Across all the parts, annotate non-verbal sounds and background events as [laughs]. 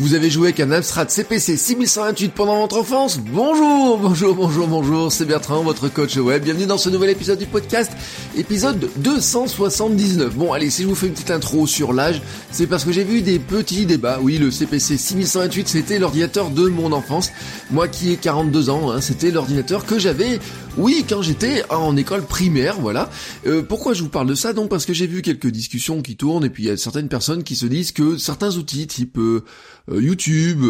Vous avez joué avec un Amstrad CPC 6128 pendant votre enfance Bonjour, bonjour, bonjour, bonjour, c'est Bertrand, votre coach web. Bienvenue dans ce nouvel épisode du podcast, épisode 279. Bon, allez, si je vous fais une petite intro sur l'âge, c'est parce que j'ai vu des petits débats. Oui, le CPC 6128, c'était l'ordinateur de mon enfance. Moi qui ai 42 ans, hein, c'était l'ordinateur que j'avais, oui, quand j'étais en école primaire, voilà. Euh, pourquoi je vous parle de ça? Donc parce que j'ai vu quelques discussions qui tournent et puis il y a certaines personnes qui se disent que certains outils type euh, euh, YouTube,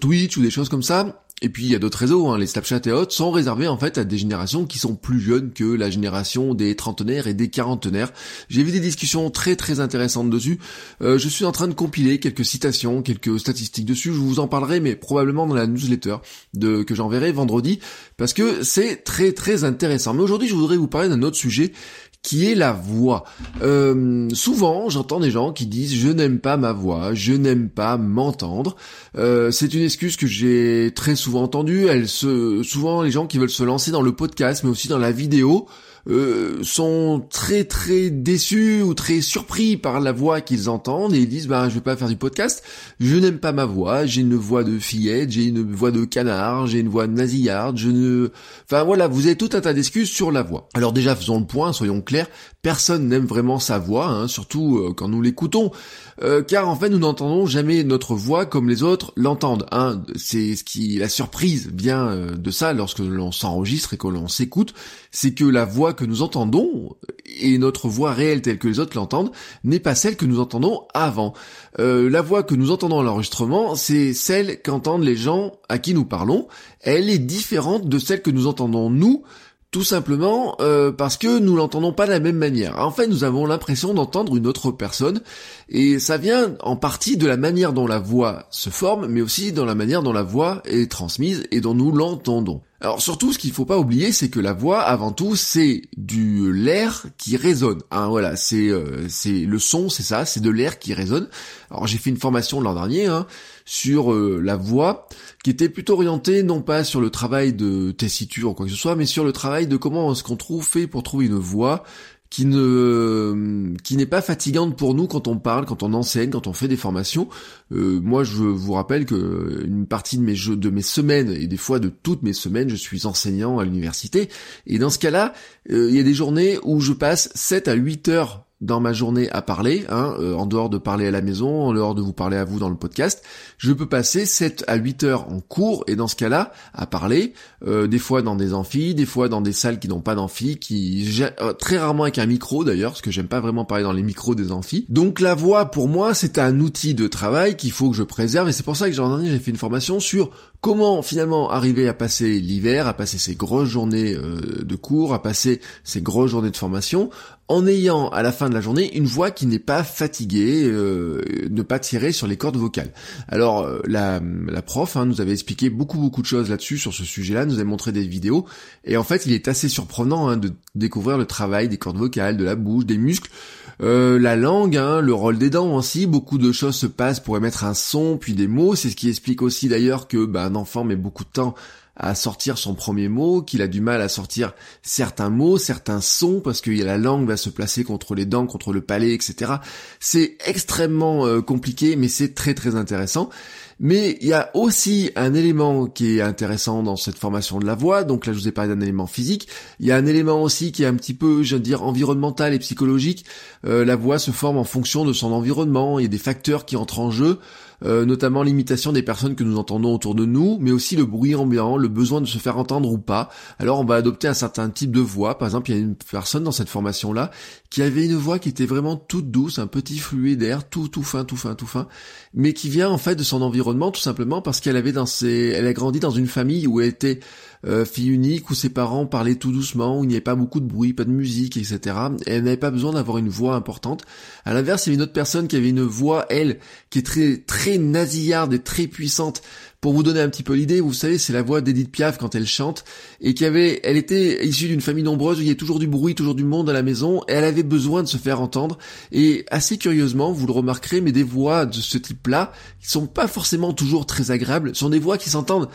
Twitch ou des choses comme ça, et puis il y a d'autres réseaux, hein, les Snapchat et autres, sont réservés en fait à des générations qui sont plus jeunes que la génération des trentenaires et des quarantenaires. J'ai vu des discussions très très intéressantes dessus. Euh, je suis en train de compiler quelques citations, quelques statistiques dessus. Je vous en parlerai, mais probablement dans la newsletter de, que j'enverrai vendredi, parce que c'est très très intéressant. Mais aujourd'hui, je voudrais vous parler d'un autre sujet qui est la voix. Euh, souvent, j'entends des gens qui disent je n'aime pas ma voix, je n'aime pas m'entendre. Euh, c'est une excuse que j'ai très souvent entendue. Elle se, souvent les gens qui veulent se lancer dans le podcast, mais aussi dans la vidéo, euh, sont très très déçus ou très surpris par la voix qu'ils entendent et ils disent bah je vais pas faire du podcast, je n'aime pas ma voix, j'ai une voix de fillette, j'ai une voix de canard, j'ai une voix de nasillarde, je ne enfin voilà, vous avez tout un tas d'excuses sur la voix. Alors déjà faisons le point, soyons clairs, personne n'aime vraiment sa voix, hein, surtout euh, quand nous l'écoutons. Euh, car en fait nous n'entendons jamais notre voix comme les autres l'entendent. Hein. C'est ce qui la surprise vient euh, de ça lorsque l'on s'enregistre et que l'on s'écoute, c'est que la voix que nous entendons et notre voix réelle telle que les autres l'entendent n'est pas celle que nous entendons avant. La voix que nous entendons à l'enregistrement, c'est celle qu'entendent les gens à qui nous parlons. Elle est différente de celle que nous entendons nous tout simplement euh, parce que nous l'entendons pas de la même manière. En fait, nous avons l'impression d'entendre une autre personne, et ça vient en partie de la manière dont la voix se forme, mais aussi dans la manière dont la voix est transmise et dont nous l'entendons. Alors surtout, ce qu'il faut pas oublier, c'est que la voix, avant tout, c'est du l'air qui résonne. Hein, voilà, c'est euh, c'est le son, c'est ça, c'est de l'air qui résonne. Alors j'ai fait une formation l'an dernier hein, sur euh, la voix, qui était plutôt orientée non pas sur le travail de tessiture ou quoi que ce soit, mais sur le travail de comment est-ce qu'on trouve fait pour trouver une voix qui ne qui n'est pas fatigante pour nous quand on parle, quand on enseigne, quand on fait des formations. Euh, moi, je vous rappelle que une partie de mes jeux, de mes semaines et des fois de toutes mes semaines, je suis enseignant à l'université. Et dans ce cas-là, euh, il y a des journées où je passe 7 à 8 heures dans ma journée à parler, hein, euh, en dehors de parler à la maison, en dehors de vous parler à vous dans le podcast, je peux passer 7 à 8 heures en cours et dans ce cas-là à parler, euh, des fois dans des amphis, des fois dans des salles qui n'ont pas d'amphi, qui euh, très rarement avec un micro d'ailleurs, parce que j'aime pas vraiment parler dans les micros des amphis. Donc la voix pour moi c'est un outil de travail qu'il faut que je préserve et c'est pour ça que j'ai fait une formation sur comment finalement arriver à passer l'hiver, à passer ces grosses journées de cours, à passer ces grosses journées de formation en ayant à la fin de la journée une voix qui n'est pas fatiguée, euh, ne pas tirer sur les cordes vocales. Alors euh, la, la prof hein, nous avait expliqué beaucoup beaucoup de choses là-dessus sur ce sujet-là, nous avait montré des vidéos et en fait il est assez surprenant hein, de découvrir le travail des cordes vocales, de la bouche, des muscles. Euh, la langue, hein, le rôle des dents aussi, beaucoup de choses se passent pour émettre un son, puis des mots. C'est ce qui explique aussi d'ailleurs que bah, un enfant met beaucoup de temps à sortir son premier mot, qu'il a du mal à sortir certains mots, certains sons, parce que la langue va se placer contre les dents, contre le palais, etc. C'est extrêmement euh, compliqué, mais c'est très très intéressant. Mais il y a aussi un élément qui est intéressant dans cette formation de la voix. Donc là, je vous ai parlé d'un élément physique. Il y a un élément aussi qui est un petit peu, je veux dire, environnemental et psychologique. Euh, la voix se forme en fonction de son environnement. Il y a des facteurs qui entrent en jeu. Euh, notamment l'imitation des personnes que nous entendons autour de nous, mais aussi le bruit ambiant, le besoin de se faire entendre ou pas. Alors on va adopter un certain type de voix. Par exemple, il y a une personne dans cette formation-là qui avait une voix qui était vraiment toute douce, un petit fluide d'air, tout tout fin, tout fin, tout fin, mais qui vient en fait de son environnement tout simplement parce qu'elle avait dans ses, elle a grandi dans une famille où elle était euh, fille unique où ses parents parlaient tout doucement, où il n'y avait pas beaucoup de bruit, pas de musique, etc. Et elle n'avait pas besoin d'avoir une voix importante. À l'inverse, il y avait une autre personne qui avait une voix, elle, qui est très très nasillarde et très puissante. Pour vous donner un petit peu l'idée, vous savez, c'est la voix d'Edith Piaf quand elle chante, et qui avait, elle était issue d'une famille nombreuse où il y avait toujours du bruit, toujours du monde à la maison, et elle avait besoin de se faire entendre. Et assez curieusement, vous le remarquerez, mais des voix de ce type-là, qui sont pas forcément toujours très agréables, sont des voix qui s'entendent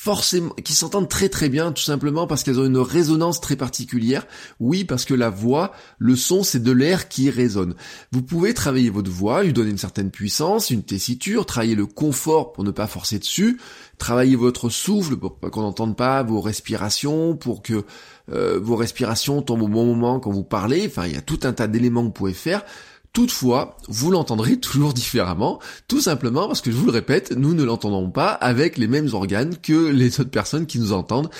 forcément, qui s'entendent très très bien, tout simplement parce qu'elles ont une résonance très particulière. Oui, parce que la voix, le son, c'est de l'air qui résonne. Vous pouvez travailler votre voix, lui donner une certaine puissance, une tessiture, travailler le confort pour ne pas forcer dessus, travailler votre souffle pour qu'on n'entende pas vos respirations, pour que euh, vos respirations tombent au bon moment quand vous parlez. Enfin, il y a tout un tas d'éléments que vous pouvez faire. Toutefois, vous l'entendrez [laughs] toujours différemment, tout simplement parce que je vous le répète, nous ne l'entendons pas avec les mêmes organes que les autres personnes qui nous entendent.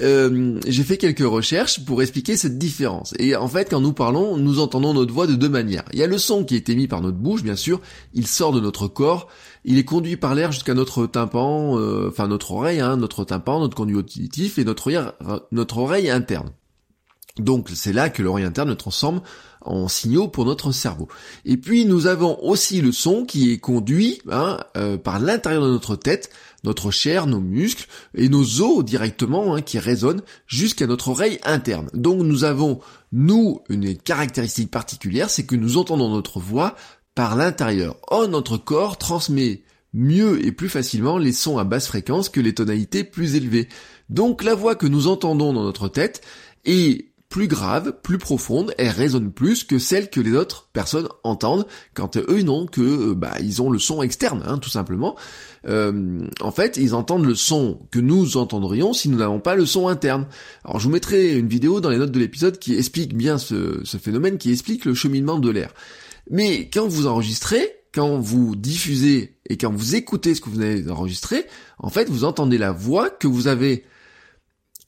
Euh, j'ai fait quelques recherches pour expliquer cette différence. Et en fait, quand nous parlons, nous entendons notre voix de deux manières. Il y a le son qui est émis par notre bouche, bien sûr, il sort de notre corps, il est conduit par l'air jusqu'à notre tympan, euh, enfin notre oreille, hein, notre tympan, notre conduit auditif et notre oreille, interne. Donc c'est là que l'oreille interne transforme en signaux pour notre cerveau. Et puis nous avons aussi le son qui est conduit hein, euh, par l'intérieur de notre tête, notre chair, nos muscles et nos os directement hein, qui résonnent jusqu'à notre oreille interne. Donc nous avons, nous, une caractéristique particulière, c'est que nous entendons notre voix par l'intérieur. Or notre corps transmet mieux et plus facilement les sons à basse fréquence que les tonalités plus élevées. Donc la voix que nous entendons dans notre tête est plus grave, plus profonde, elle résonne plus que celle que les autres personnes entendent quand eux n'ont que euh, bah ils ont le son externe, hein, tout simplement. Euh, en fait, ils entendent le son que nous entendrions si nous n'avons pas le son interne. Alors je vous mettrai une vidéo dans les notes de l'épisode qui explique bien ce, ce phénomène, qui explique le cheminement de l'air. Mais quand vous enregistrez, quand vous diffusez et quand vous écoutez ce que vous avez enregistré, en fait, vous entendez la voix que vous avez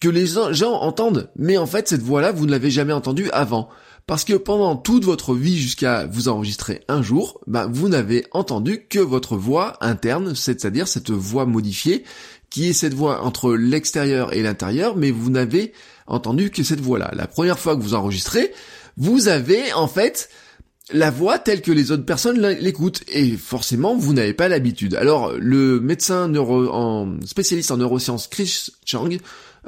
que les gens entendent, mais en fait cette voix-là, vous ne l'avez jamais entendue avant. Parce que pendant toute votre vie jusqu'à vous enregistrer un jour, ben, vous n'avez entendu que votre voix interne, c'est-à-dire cette voix modifiée, qui est cette voix entre l'extérieur et l'intérieur, mais vous n'avez entendu que cette voix-là. La première fois que vous enregistrez, vous avez en fait la voix telle que les autres personnes l'écoutent et forcément vous n'avez pas l'habitude. Alors le médecin neuro spécialiste en neurosciences Chris Chang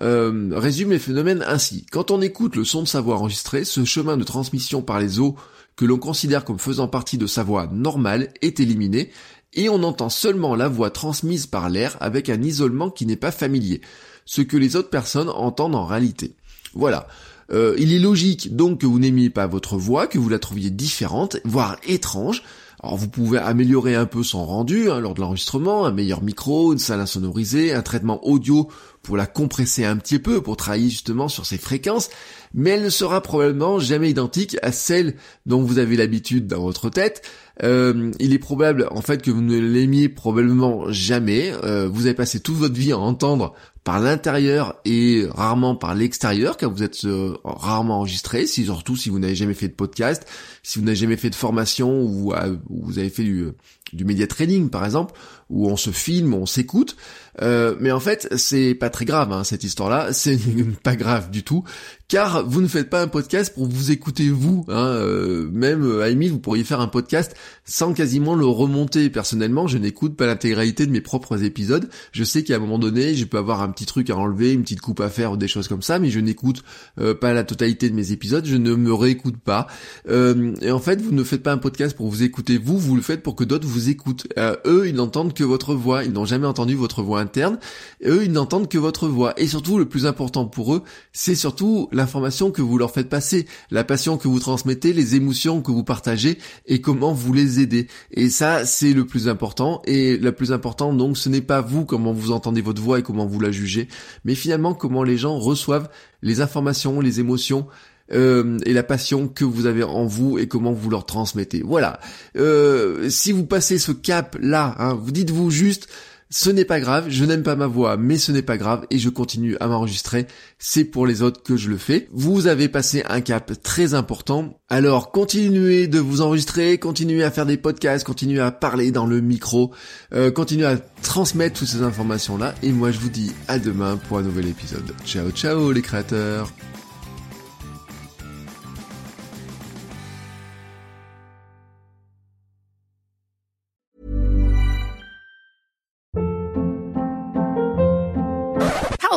euh, résume les phénomènes ainsi. Quand on écoute le son de sa voix enregistrée, ce chemin de transmission par les os que l'on considère comme faisant partie de sa voix normale est éliminé et on entend seulement la voix transmise par l'air avec un isolement qui n'est pas familier, ce que les autres personnes entendent en réalité. Voilà. Euh, il est logique donc que vous n'aimiez pas votre voix, que vous la trouviez différente, voire étrange. Alors vous pouvez améliorer un peu son rendu hein, lors de l'enregistrement, un meilleur micro, une salle insonorisée, un traitement audio pour la compresser un petit peu, pour travailler justement sur ses fréquences, mais elle ne sera probablement jamais identique à celle dont vous avez l'habitude dans votre tête. Euh, il est probable en fait que vous ne l'aimiez probablement jamais. Euh, vous avez passé toute votre vie à entendre par l'intérieur et rarement par l'extérieur, car vous êtes euh, rarement enregistré, si, surtout si vous n'avez jamais fait de podcast, si vous n'avez jamais fait de formation ou, vous avez fait du, du media training par exemple, où on se filme, on s'écoute. Euh, mais en fait, c'est pas très grave hein, cette histoire-là, [laughs] c'est pas grave du tout, car vous ne faites pas un podcast pour vous écouter vous. Hein, euh, même à Amy, vous pourriez faire un podcast sans quasiment le remonter. Personnellement, je n'écoute pas l'intégralité de mes propres épisodes. Je sais qu'à un moment donné, je peux avoir un petit truc à enlever, une petite coupe à faire ou des choses comme ça, mais je n'écoute euh, pas la totalité de mes épisodes. Je ne me réécoute pas. et en fait, vous ne faites pas un podcast pour vous écouter vous, vous le faites pour que d'autres vous écoutent. eux, ils n'entendent que votre voix. Ils n'ont jamais entendu votre voix interne. eux, ils n'entendent que votre voix. Et surtout, le plus important pour eux, c'est surtout l'information que vous leur faites passer, la passion que vous transmettez, les émotions que vous partagez et comment vous les aidez. Et ça, c'est le plus important. Et le plus important, donc, ce n'est pas vous comment vous entendez votre voix et comment vous la jugez, mais finalement comment les gens reçoivent les informations, les émotions, euh, et la passion que vous avez en vous et comment vous leur transmettez. Voilà. Euh, si vous passez ce cap là, hein, vous dites-vous juste, Ce n'est pas grave, je n'aime pas ma voix, mais ce n'est pas grave et je continue à m'enregistrer. C'est pour les autres que je le fais. Vous avez passé un cap très important. Alors continuez de vous enregistrer, continuez à faire des podcasts, continuez à parler dans le micro, euh, continuez à transmettre toutes ces informations-là. Et moi je vous dis à demain pour un nouvel épisode. Ciao ciao les créateurs